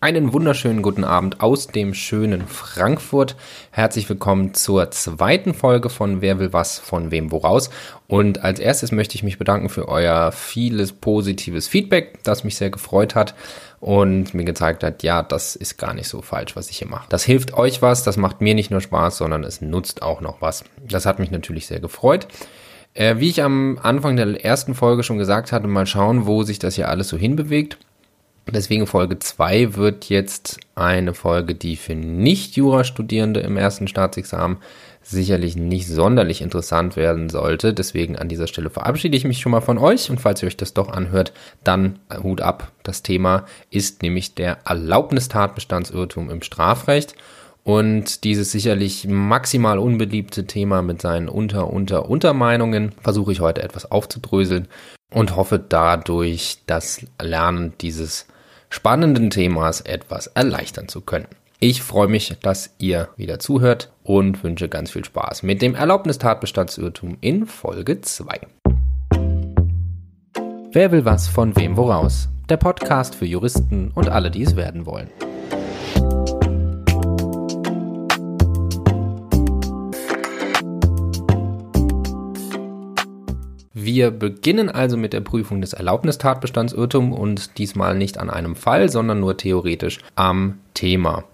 Einen wunderschönen guten Abend aus dem schönen Frankfurt. Herzlich willkommen zur zweiten Folge von Wer will was von wem woraus. Und als erstes möchte ich mich bedanken für euer vieles positives Feedback, das mich sehr gefreut hat und mir gezeigt hat, ja, das ist gar nicht so falsch, was ich hier mache. Das hilft euch was, das macht mir nicht nur Spaß, sondern es nutzt auch noch was. Das hat mich natürlich sehr gefreut. Äh, wie ich am Anfang der ersten Folge schon gesagt hatte, mal schauen, wo sich das hier alles so hinbewegt. Deswegen Folge 2 wird jetzt eine Folge, die für Nicht-Jura-Studierende im ersten Staatsexamen sicherlich nicht sonderlich interessant werden sollte. Deswegen an dieser Stelle verabschiede ich mich schon mal von euch und falls ihr euch das doch anhört, dann Hut ab. Das Thema ist nämlich der Erlaubnistatbestandsirrtum im Strafrecht. Und dieses sicherlich maximal unbeliebte Thema mit seinen Unter, Unter, Untermeinungen versuche ich heute etwas aufzudröseln und hoffe dadurch das Lernen dieses spannenden Themas etwas erleichtern zu können. Ich freue mich, dass ihr wieder zuhört und wünsche ganz viel Spaß mit dem Erlaubnistatbestandsirrtum in Folge 2. Wer will was von wem woraus? Der Podcast für Juristen und alle, die es werden wollen. Wir beginnen also mit der Prüfung des Erlaubnistatbestandsirrtums und diesmal nicht an einem Fall, sondern nur theoretisch am Thema.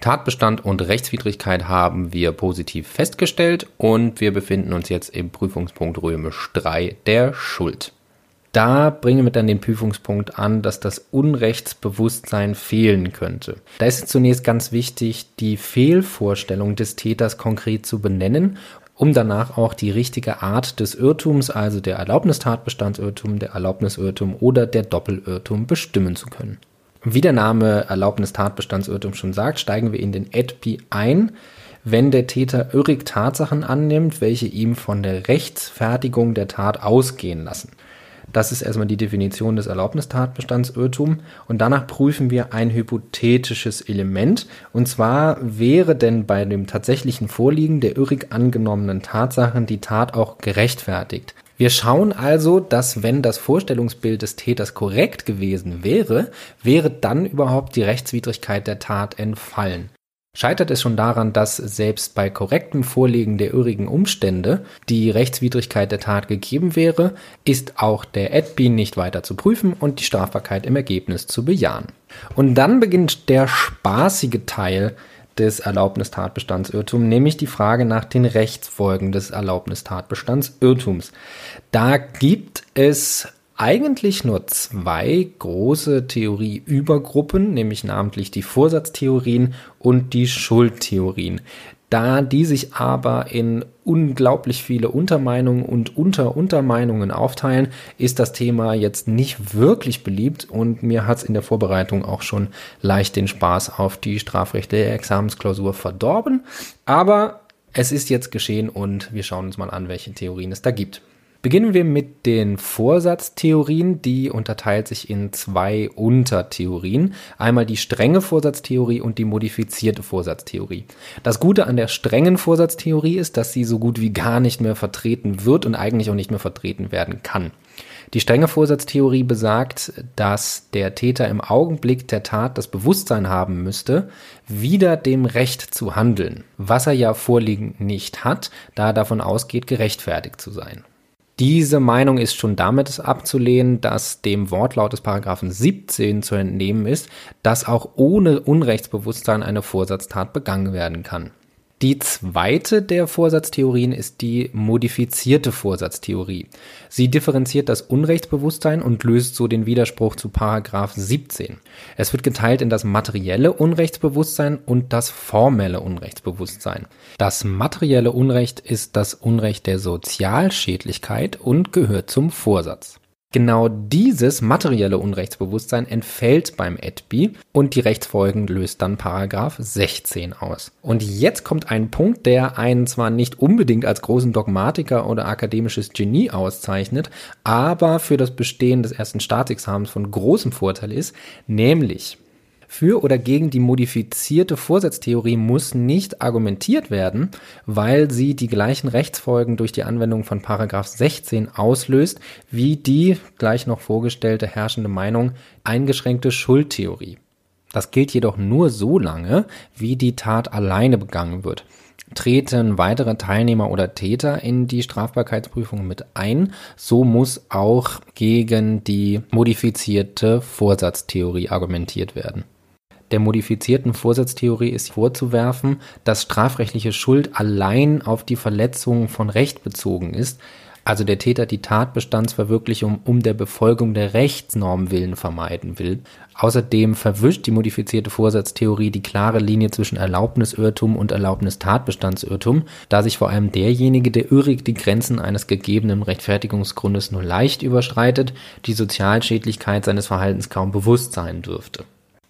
Tatbestand und Rechtswidrigkeit haben wir positiv festgestellt und wir befinden uns jetzt im Prüfungspunkt römisch 3 der Schuld. Da bringen wir dann den Prüfungspunkt an, dass das Unrechtsbewusstsein fehlen könnte. Da ist es zunächst ganz wichtig, die Fehlvorstellung des Täters konkret zu benennen um danach auch die richtige Art des Irrtums, also der Erlaubnistatbestandsirrtum, der Erlaubnisirrtum oder der Doppelirrtum bestimmen zu können. Wie der Name Erlaubnistatbestandsirrtum schon sagt, steigen wir in den EDPI ein, wenn der Täter irrig Tatsachen annimmt, welche ihm von der Rechtsfertigung der Tat ausgehen lassen. Das ist erstmal die Definition des Erlaubnistatbestandsirrtum. Und danach prüfen wir ein hypothetisches Element. Und zwar wäre denn bei dem tatsächlichen Vorliegen der irrig angenommenen Tatsachen die Tat auch gerechtfertigt. Wir schauen also, dass wenn das Vorstellungsbild des Täters korrekt gewesen wäre, wäre dann überhaupt die Rechtswidrigkeit der Tat entfallen. Scheitert es schon daran, dass selbst bei korrektem Vorliegen der irrigen Umstände die Rechtswidrigkeit der Tat gegeben wäre, ist auch der ADBI nicht weiter zu prüfen und die Strafbarkeit im Ergebnis zu bejahen. Und dann beginnt der spaßige Teil des Erlaubnistatbestandsirrtums, nämlich die Frage nach den Rechtsfolgen des Erlaubnistatbestandsirrtums. Da gibt es eigentlich nur zwei große Theorieübergruppen, nämlich namentlich die Vorsatztheorien und die Schuldtheorien. Da die sich aber in unglaublich viele Untermeinungen und Unteruntermeinungen aufteilen, ist das Thema jetzt nicht wirklich beliebt und mir hat es in der Vorbereitung auch schon leicht den Spaß auf die strafrechtliche Examensklausur verdorben. Aber es ist jetzt geschehen und wir schauen uns mal an, welche Theorien es da gibt. Beginnen wir mit den Vorsatztheorien. Die unterteilt sich in zwei Untertheorien. Einmal die strenge Vorsatztheorie und die modifizierte Vorsatztheorie. Das Gute an der strengen Vorsatztheorie ist, dass sie so gut wie gar nicht mehr vertreten wird und eigentlich auch nicht mehr vertreten werden kann. Die strenge Vorsatztheorie besagt, dass der Täter im Augenblick der Tat das Bewusstsein haben müsste, wieder dem Recht zu handeln, was er ja vorliegend nicht hat, da er davon ausgeht, gerechtfertigt zu sein. Diese Meinung ist schon damit abzulehnen, dass dem Wortlaut des Paragraphen 17 zu entnehmen ist, dass auch ohne Unrechtsbewusstsein eine Vorsatztat begangen werden kann. Die zweite der Vorsatztheorien ist die modifizierte Vorsatztheorie. Sie differenziert das Unrechtsbewusstsein und löst so den Widerspruch zu Paragraph 17. Es wird geteilt in das materielle Unrechtsbewusstsein und das formelle Unrechtsbewusstsein. Das materielle Unrecht ist das Unrecht der Sozialschädlichkeit und gehört zum Vorsatz. Genau dieses materielle Unrechtsbewusstsein entfällt beim EDBI und die Rechtsfolgen löst dann Paragraph 16 aus. Und jetzt kommt ein Punkt, der einen zwar nicht unbedingt als großen Dogmatiker oder akademisches Genie auszeichnet, aber für das Bestehen des ersten Staatsexamens von großem Vorteil ist, nämlich für oder gegen die modifizierte Vorsatztheorie muss nicht argumentiert werden, weil sie die gleichen Rechtsfolgen durch die Anwendung von Paragraph 16 auslöst, wie die gleich noch vorgestellte herrschende Meinung eingeschränkte Schuldtheorie. Das gilt jedoch nur so lange, wie die Tat alleine begangen wird. Treten weitere Teilnehmer oder Täter in die Strafbarkeitsprüfung mit ein, so muss auch gegen die modifizierte Vorsatztheorie argumentiert werden. Der modifizierten Vorsatztheorie ist vorzuwerfen, dass strafrechtliche Schuld allein auf die Verletzung von Recht bezogen ist, also der Täter die Tatbestandsverwirklichung um der Befolgung der Rechtsnorm willen vermeiden will. Außerdem verwischt die modifizierte Vorsatztheorie die klare Linie zwischen Erlaubnisirrtum und Erlaubnistatbestandsirrtum, da sich vor allem derjenige, der irrig die Grenzen eines gegebenen Rechtfertigungsgrundes nur leicht überstreitet, die Sozialschädlichkeit seines Verhaltens kaum bewusst sein dürfte.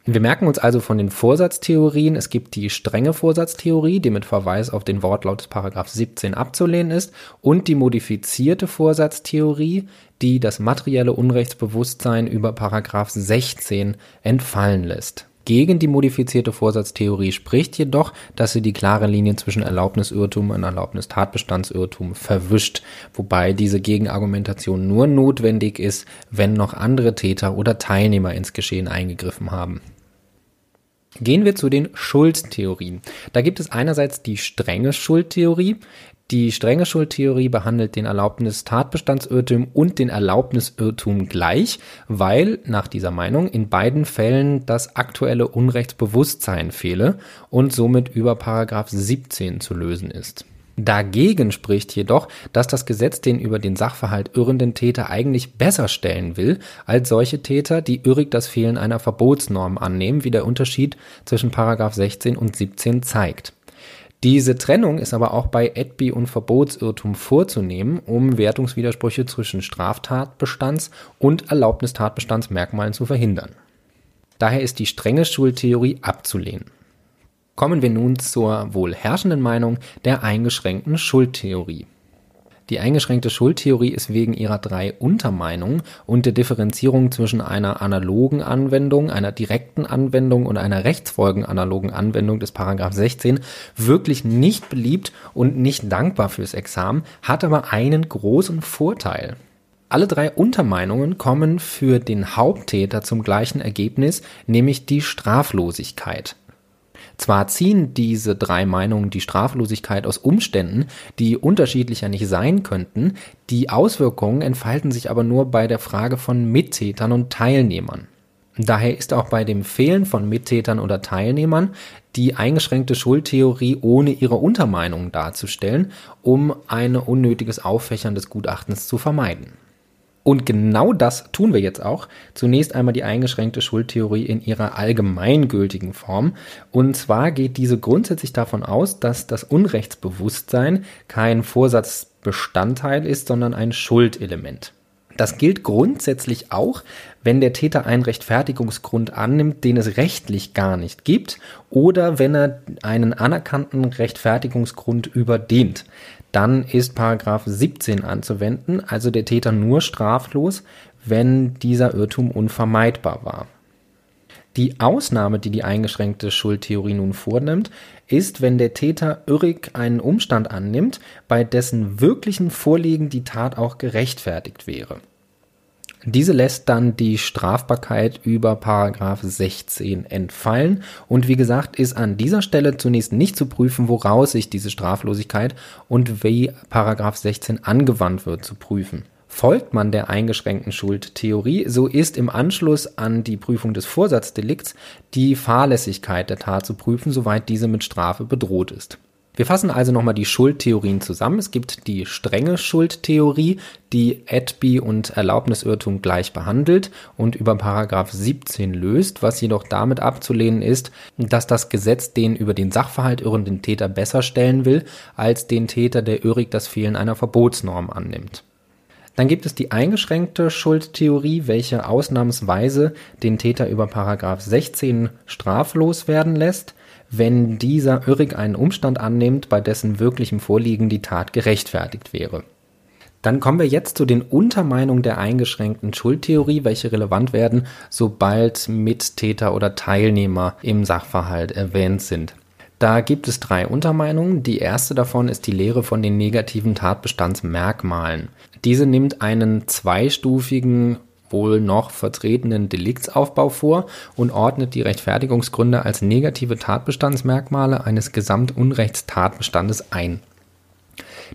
Wir merken uns also von den Vorsatztheorien, es gibt die strenge Vorsatztheorie, die mit Verweis auf den Wortlaut des Paragraph 17 abzulehnen ist, und die modifizierte Vorsatztheorie, die das materielle Unrechtsbewusstsein über Paragraph 16 entfallen lässt. Gegen die modifizierte Vorsatztheorie spricht jedoch, dass sie die klare Linie zwischen Erlaubnisirrtum und Erlaubnistatbestandsirrtum verwischt, wobei diese Gegenargumentation nur notwendig ist, wenn noch andere Täter oder Teilnehmer ins Geschehen eingegriffen haben. Gehen wir zu den Schuldtheorien. Da gibt es einerseits die strenge Schuldtheorie. Die strenge Schuldtheorie behandelt den Erlaubnis-Tatbestandsirrtum und den Erlaubnisirrtum gleich, weil nach dieser Meinung in beiden Fällen das aktuelle Unrechtsbewusstsein fehle und somit über Paragraph 17 zu lösen ist. Dagegen spricht jedoch, dass das Gesetz den über den Sachverhalt irrenden Täter eigentlich besser stellen will, als solche Täter, die irrig das Fehlen einer Verbotsnorm annehmen, wie der Unterschied zwischen Paragraph 16 und 17 zeigt. Diese Trennung ist aber auch bei Edby und Verbotsirrtum vorzunehmen, um Wertungswidersprüche zwischen Straftatbestands- und Erlaubnistatbestandsmerkmalen zu verhindern. Daher ist die strenge Schultheorie abzulehnen. Kommen wir nun zur wohl herrschenden Meinung der eingeschränkten Schuldtheorie. Die eingeschränkte Schuldtheorie ist wegen ihrer drei Untermeinungen und der Differenzierung zwischen einer analogen Anwendung, einer direkten Anwendung und einer rechtsfolgenanalogen Anwendung des Paragraph 16 wirklich nicht beliebt und nicht dankbar fürs Examen, hat aber einen großen Vorteil. Alle drei Untermeinungen kommen für den Haupttäter zum gleichen Ergebnis, nämlich die Straflosigkeit. Zwar ziehen diese drei Meinungen die Straflosigkeit aus Umständen, die unterschiedlicher nicht sein könnten, die Auswirkungen entfalten sich aber nur bei der Frage von Mittätern und Teilnehmern. Daher ist auch bei dem Fehlen von Mittätern oder Teilnehmern die eingeschränkte Schuldtheorie ohne ihre Untermeinungen darzustellen, um ein unnötiges Auffächern des Gutachtens zu vermeiden. Und genau das tun wir jetzt auch. Zunächst einmal die eingeschränkte Schuldtheorie in ihrer allgemeingültigen Form. Und zwar geht diese grundsätzlich davon aus, dass das Unrechtsbewusstsein kein Vorsatzbestandteil ist, sondern ein Schuldelement. Das gilt grundsätzlich auch, wenn der Täter einen Rechtfertigungsgrund annimmt, den es rechtlich gar nicht gibt, oder wenn er einen anerkannten Rechtfertigungsgrund überdehnt dann ist Paragraph 17 anzuwenden, also der Täter nur straflos, wenn dieser Irrtum unvermeidbar war. Die Ausnahme, die die eingeschränkte Schuldtheorie nun vornimmt, ist, wenn der Täter irrig einen Umstand annimmt, bei dessen wirklichen Vorliegen die Tat auch gerechtfertigt wäre. Diese lässt dann die Strafbarkeit über Paragraph 16 entfallen und wie gesagt ist an dieser Stelle zunächst nicht zu prüfen, woraus sich diese Straflosigkeit und wie Paragraph 16 angewandt wird zu prüfen. Folgt man der eingeschränkten Schuldtheorie, so ist im Anschluss an die Prüfung des Vorsatzdelikts die Fahrlässigkeit der Tat zu prüfen, soweit diese mit Strafe bedroht ist. Wir fassen also nochmal die Schuldtheorien zusammen. Es gibt die strenge Schuldtheorie, die Edby und Erlaubnisirrtum gleich behandelt und über Paragraph 17 löst, was jedoch damit abzulehnen ist, dass das Gesetz den über den Sachverhalt irrenden Täter besser stellen will, als den Täter, der irrig das Fehlen einer Verbotsnorm annimmt. Dann gibt es die eingeschränkte Schuldtheorie, welche ausnahmsweise den Täter über Paragraph 16 straflos werden lässt wenn dieser irrig einen Umstand annimmt, bei dessen wirklichem Vorliegen die Tat gerechtfertigt wäre. Dann kommen wir jetzt zu den Untermeinungen der eingeschränkten Schuldtheorie, welche relevant werden, sobald Mittäter oder Teilnehmer im Sachverhalt erwähnt sind. Da gibt es drei Untermeinungen. Die erste davon ist die Lehre von den negativen Tatbestandsmerkmalen. Diese nimmt einen zweistufigen wohl noch vertretenen Deliktsaufbau vor und ordnet die Rechtfertigungsgründe als negative Tatbestandsmerkmale eines Gesamtunrechtstatbestandes ein.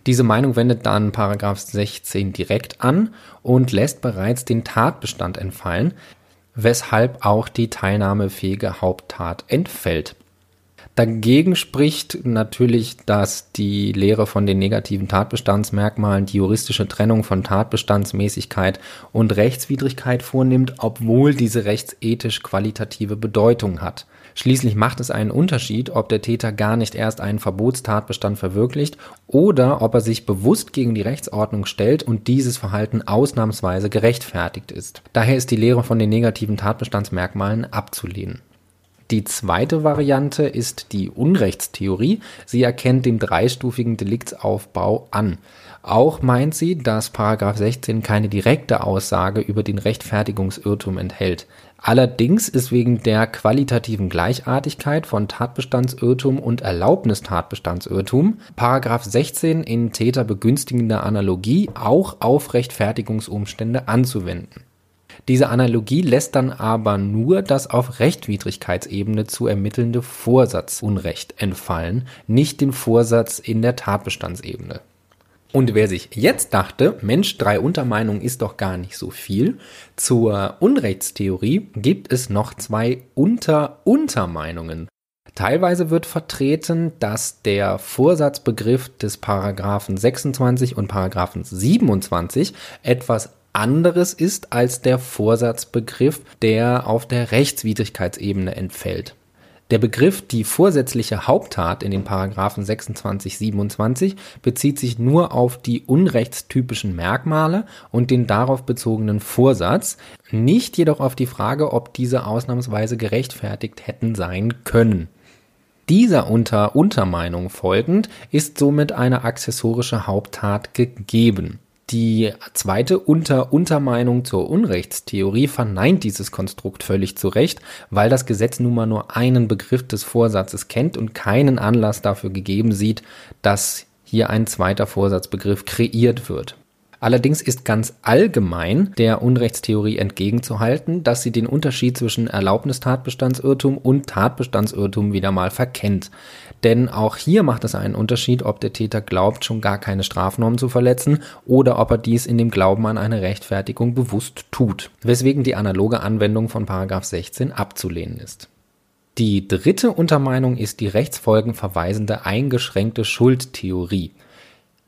Diese Meinung wendet dann Paragraph 16 direkt an und lässt bereits den Tatbestand entfallen, weshalb auch die teilnahmefähige Haupttat entfällt. Dagegen spricht natürlich, dass die Lehre von den negativen Tatbestandsmerkmalen die juristische Trennung von Tatbestandsmäßigkeit und Rechtswidrigkeit vornimmt, obwohl diese rechtsethisch qualitative Bedeutung hat. Schließlich macht es einen Unterschied, ob der Täter gar nicht erst einen Verbotstatbestand verwirklicht oder ob er sich bewusst gegen die Rechtsordnung stellt und dieses Verhalten ausnahmsweise gerechtfertigt ist. Daher ist die Lehre von den negativen Tatbestandsmerkmalen abzulehnen. Die zweite Variante ist die Unrechtstheorie. Sie erkennt den dreistufigen Deliktsaufbau an. Auch meint sie, dass 16 keine direkte Aussage über den Rechtfertigungsirrtum enthält. Allerdings ist wegen der qualitativen Gleichartigkeit von Tatbestandsirrtum und Erlaubnistatbestandsirrtum Paragraph 16 in täterbegünstigender Analogie auch auf Rechtfertigungsumstände anzuwenden. Diese Analogie lässt dann aber nur das auf Rechtwidrigkeitsebene zu ermittelnde Vorsatzunrecht entfallen, nicht den Vorsatz in der Tatbestandsebene. Und wer sich jetzt dachte, Mensch, drei Untermeinungen ist doch gar nicht so viel, zur Unrechtstheorie gibt es noch zwei Unter-Untermeinungen. Teilweise wird vertreten, dass der Vorsatzbegriff des Paragraphen 26 und Paragraphen 27 etwas anderes ist als der Vorsatzbegriff, der auf der Rechtswidrigkeitsebene entfällt. Der Begriff die vorsätzliche Haupttat in den Paragraphen 26, 27 bezieht sich nur auf die unrechtstypischen Merkmale und den darauf bezogenen Vorsatz, nicht jedoch auf die Frage, ob diese ausnahmsweise gerechtfertigt hätten sein können. Dieser unter Untermeinung folgend ist somit eine accessorische Haupttat gegeben. Die zweite Unter-Untermeinung zur Unrechtstheorie verneint dieses Konstrukt völlig zu Recht, weil das Gesetz nun mal nur einen Begriff des Vorsatzes kennt und keinen Anlass dafür gegeben sieht, dass hier ein zweiter Vorsatzbegriff kreiert wird. Allerdings ist ganz allgemein der Unrechtstheorie entgegenzuhalten, dass sie den Unterschied zwischen Erlaubnistatbestandsirrtum und Tatbestandsirrtum wieder mal verkennt. Denn auch hier macht es einen Unterschied, ob der Täter glaubt, schon gar keine Strafnorm zu verletzen oder ob er dies in dem Glauben an eine Rechtfertigung bewusst tut. Weswegen die analoge Anwendung von 16 abzulehnen ist. Die dritte Untermeinung ist die rechtsfolgenverweisende eingeschränkte Schuldtheorie.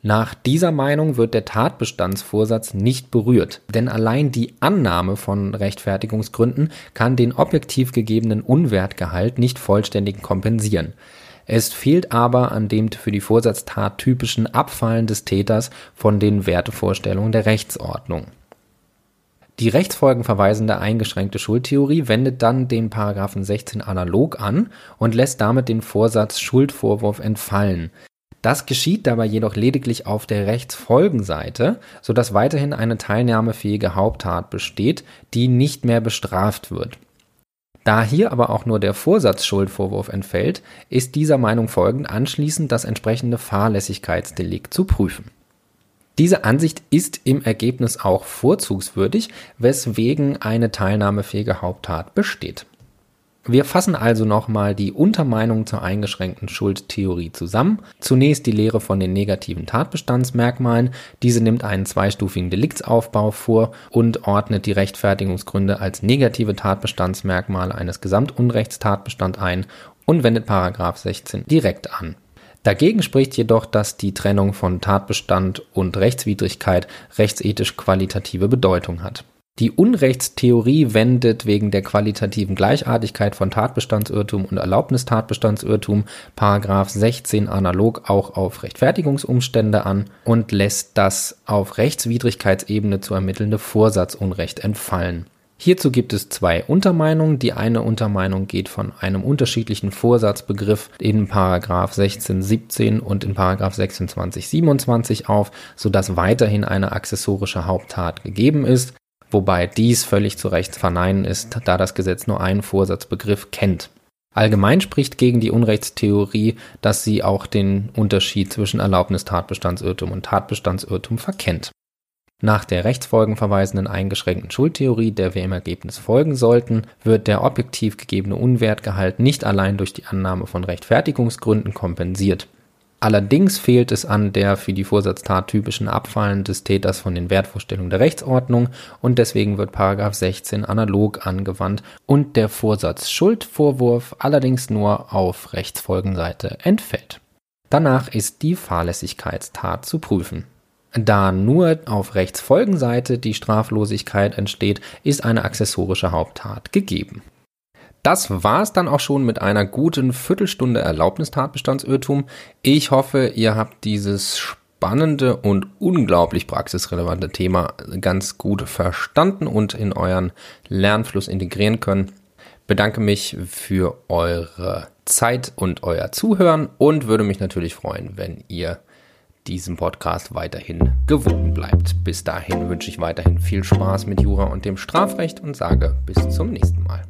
Nach dieser Meinung wird der Tatbestandsvorsatz nicht berührt, denn allein die Annahme von Rechtfertigungsgründen kann den objektiv gegebenen Unwertgehalt nicht vollständig kompensieren. Es fehlt aber an dem für die Vorsatztat typischen Abfallen des Täters von den Wertevorstellungen der Rechtsordnung. Die rechtsfolgenverweisende eingeschränkte Schuldtheorie wendet dann den Paragraphen 16 analog an und lässt damit den Vorsatz Schuldvorwurf entfallen. Das geschieht dabei jedoch lediglich auf der Rechtsfolgenseite, so dass weiterhin eine teilnahmefähige Haupttat besteht, die nicht mehr bestraft wird. Da hier aber auch nur der Vorsatzschuldvorwurf entfällt, ist dieser Meinung folgend anschließend das entsprechende Fahrlässigkeitsdelikt zu prüfen. Diese Ansicht ist im Ergebnis auch vorzugswürdig, weswegen eine teilnahmefähige Haupttat besteht wir fassen also nochmal die Untermeinung zur eingeschränkten Schuldtheorie zusammen. Zunächst die Lehre von den negativen Tatbestandsmerkmalen. Diese nimmt einen zweistufigen Deliktsaufbau vor und ordnet die Rechtfertigungsgründe als negative Tatbestandsmerkmale eines Gesamtunrechtstatbestand ein und wendet Paragraph 16 direkt an. Dagegen spricht jedoch, dass die Trennung von Tatbestand und Rechtswidrigkeit rechtsethisch qualitative Bedeutung hat. Die Unrechtstheorie wendet wegen der qualitativen Gleichartigkeit von Tatbestandsirrtum und Erlaubnistatbestandsirrtum § 16 analog auch auf Rechtfertigungsumstände an und lässt das auf Rechtswidrigkeitsebene zu ermittelnde Vorsatzunrecht entfallen. Hierzu gibt es zwei Untermeinungen. Die eine Untermeinung geht von einem unterschiedlichen Vorsatzbegriff in § 16 17 und in § 26 27 auf, sodass weiterhin eine accessorische Haupttat gegeben ist wobei dies völlig zu Recht verneinen ist, da das Gesetz nur einen Vorsatzbegriff kennt. Allgemein spricht gegen die Unrechtstheorie, dass sie auch den Unterschied zwischen Erlaubnistatbestandsirrtum und Tatbestandsirrtum verkennt. Nach der rechtsfolgenverweisenden eingeschränkten Schuldtheorie, der wir im Ergebnis folgen sollten, wird der objektiv gegebene Unwertgehalt nicht allein durch die Annahme von Rechtfertigungsgründen kompensiert. Allerdings fehlt es an der für die Vorsatztat typischen Abfallen des Täters von den Wertvorstellungen der Rechtsordnung und deswegen wird 16 analog angewandt und der Vorsatz-Schuldvorwurf allerdings nur auf Rechtsfolgenseite entfällt. Danach ist die Fahrlässigkeitstat zu prüfen. Da nur auf Rechtsfolgenseite die Straflosigkeit entsteht, ist eine accessorische Haupttat gegeben. Das war's dann auch schon mit einer guten Viertelstunde Erlaubnistatbestandsirrtum. Ich hoffe, ihr habt dieses spannende und unglaublich praxisrelevante Thema ganz gut verstanden und in euren Lernfluss integrieren können. Bedanke mich für eure Zeit und euer Zuhören und würde mich natürlich freuen, wenn ihr diesem Podcast weiterhin gewogen bleibt. Bis dahin wünsche ich weiterhin viel Spaß mit Jura und dem Strafrecht und sage bis zum nächsten Mal.